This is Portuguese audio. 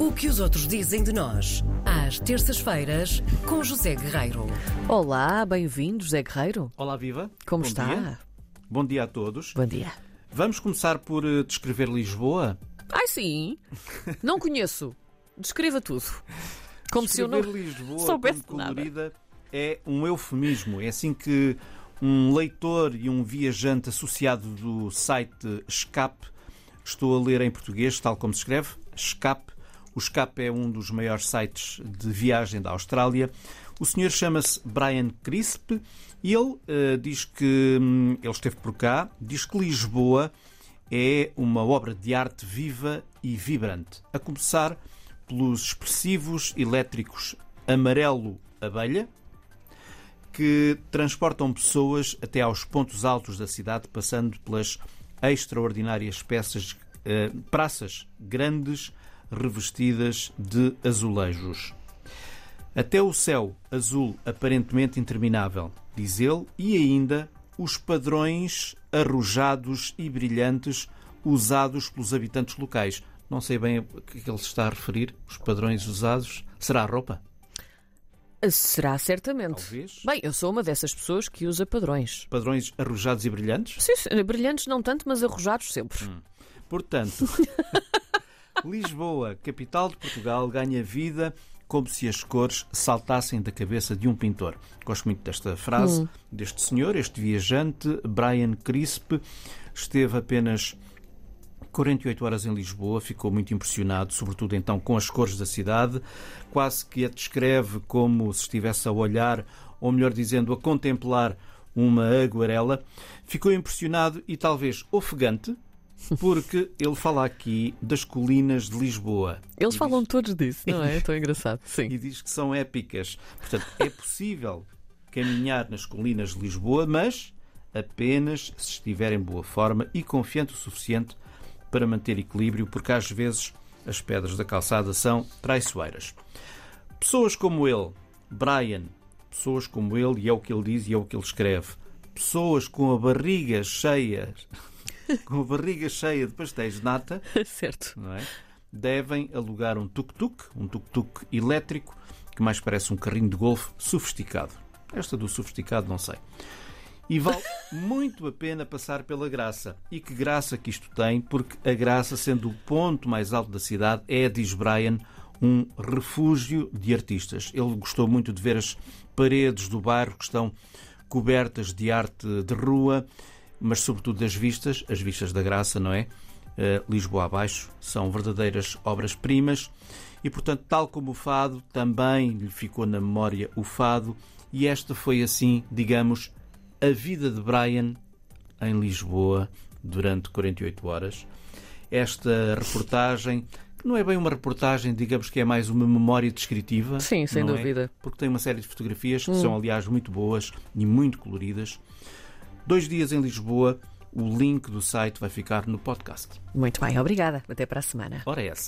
O que os outros dizem de nós, às terças-feiras, com José Guerreiro. Olá, bem-vindo, José Guerreiro. Olá, Viva. Como Bom está? Dia. Bom dia a todos. Bom dia. Vamos começar por eh, descrever Lisboa. Ai, sim. Não conheço. Descreva tudo. Como se eu não Descrever Lisboa soubesse como nada. colorida é um eufemismo. É assim que um leitor e um viajante associado do site Escape, estou a ler em português, tal como se escreve, Escape. O Escape é um dos maiores sites de viagem da Austrália. O senhor chama-se Brian Crisp e ele eh, diz que hum, ele esteve por cá, diz que Lisboa é uma obra de arte viva e vibrante, a começar pelos expressivos elétricos amarelo abelha, que transportam pessoas até aos pontos altos da cidade, passando pelas extraordinárias peças, eh, praças grandes revestidas de azulejos. Até o céu azul aparentemente interminável, diz ele, e ainda os padrões arrojados e brilhantes usados pelos habitantes locais. Não sei bem a que é que ele se está a referir, os padrões usados. Será a roupa? Será certamente. Talvez. Bem, eu sou uma dessas pessoas que usa padrões. Padrões arrojados e brilhantes? Sim, sim, brilhantes não tanto, mas arrojados sempre. Portanto, Lisboa, capital de Portugal, ganha vida como se as cores saltassem da cabeça de um pintor. Gosto muito desta frase deste senhor, este viajante, Brian Crisp, esteve apenas 48 horas em Lisboa, ficou muito impressionado, sobretudo então com as cores da cidade, quase que a descreve como se estivesse a olhar, ou melhor dizendo, a contemplar uma aguarela. Ficou impressionado e talvez ofegante, porque ele fala aqui das colinas de Lisboa. Eles falam diz- todos disso, não é? Tão engraçado. Sim. e diz que são épicas. Portanto, é possível caminhar nas colinas de Lisboa, mas apenas se estiver em boa forma e confiante o suficiente para manter equilíbrio, porque às vezes as pedras da calçada são traiçoeiras. Pessoas como ele, Brian, pessoas como ele, e é o que ele diz e é o que ele escreve, pessoas com a barriga cheia, com a barriga cheia de pastéis de nata, certo. não é? devem alugar um tuk-tuk, um tuk-tuk elétrico, que mais parece um carrinho de golfe sofisticado. Esta do sofisticado não sei. E vale muito a pena passar pela Graça. E que graça que isto tem, porque a Graça, sendo o ponto mais alto da cidade, é, diz Brian, um refúgio de artistas. Ele gostou muito de ver as paredes do bairro que estão cobertas de arte de rua, mas sobretudo das vistas, as vistas da Graça, não é? Eh, Lisboa abaixo, são verdadeiras obras-primas e, portanto, tal como o fado, também lhe ficou na memória o fado, e esta foi assim, digamos, a vida de Brian em Lisboa durante 48 horas. Esta reportagem, que não é bem uma reportagem, digamos que é mais uma memória descritiva. Sim, sem é? dúvida. Porque tem uma série de fotografias que são, aliás, muito boas e muito coloridas. Dois dias em Lisboa, o link do site vai ficar no podcast. Muito bem, obrigada. Até para a semana. Ora, é essa.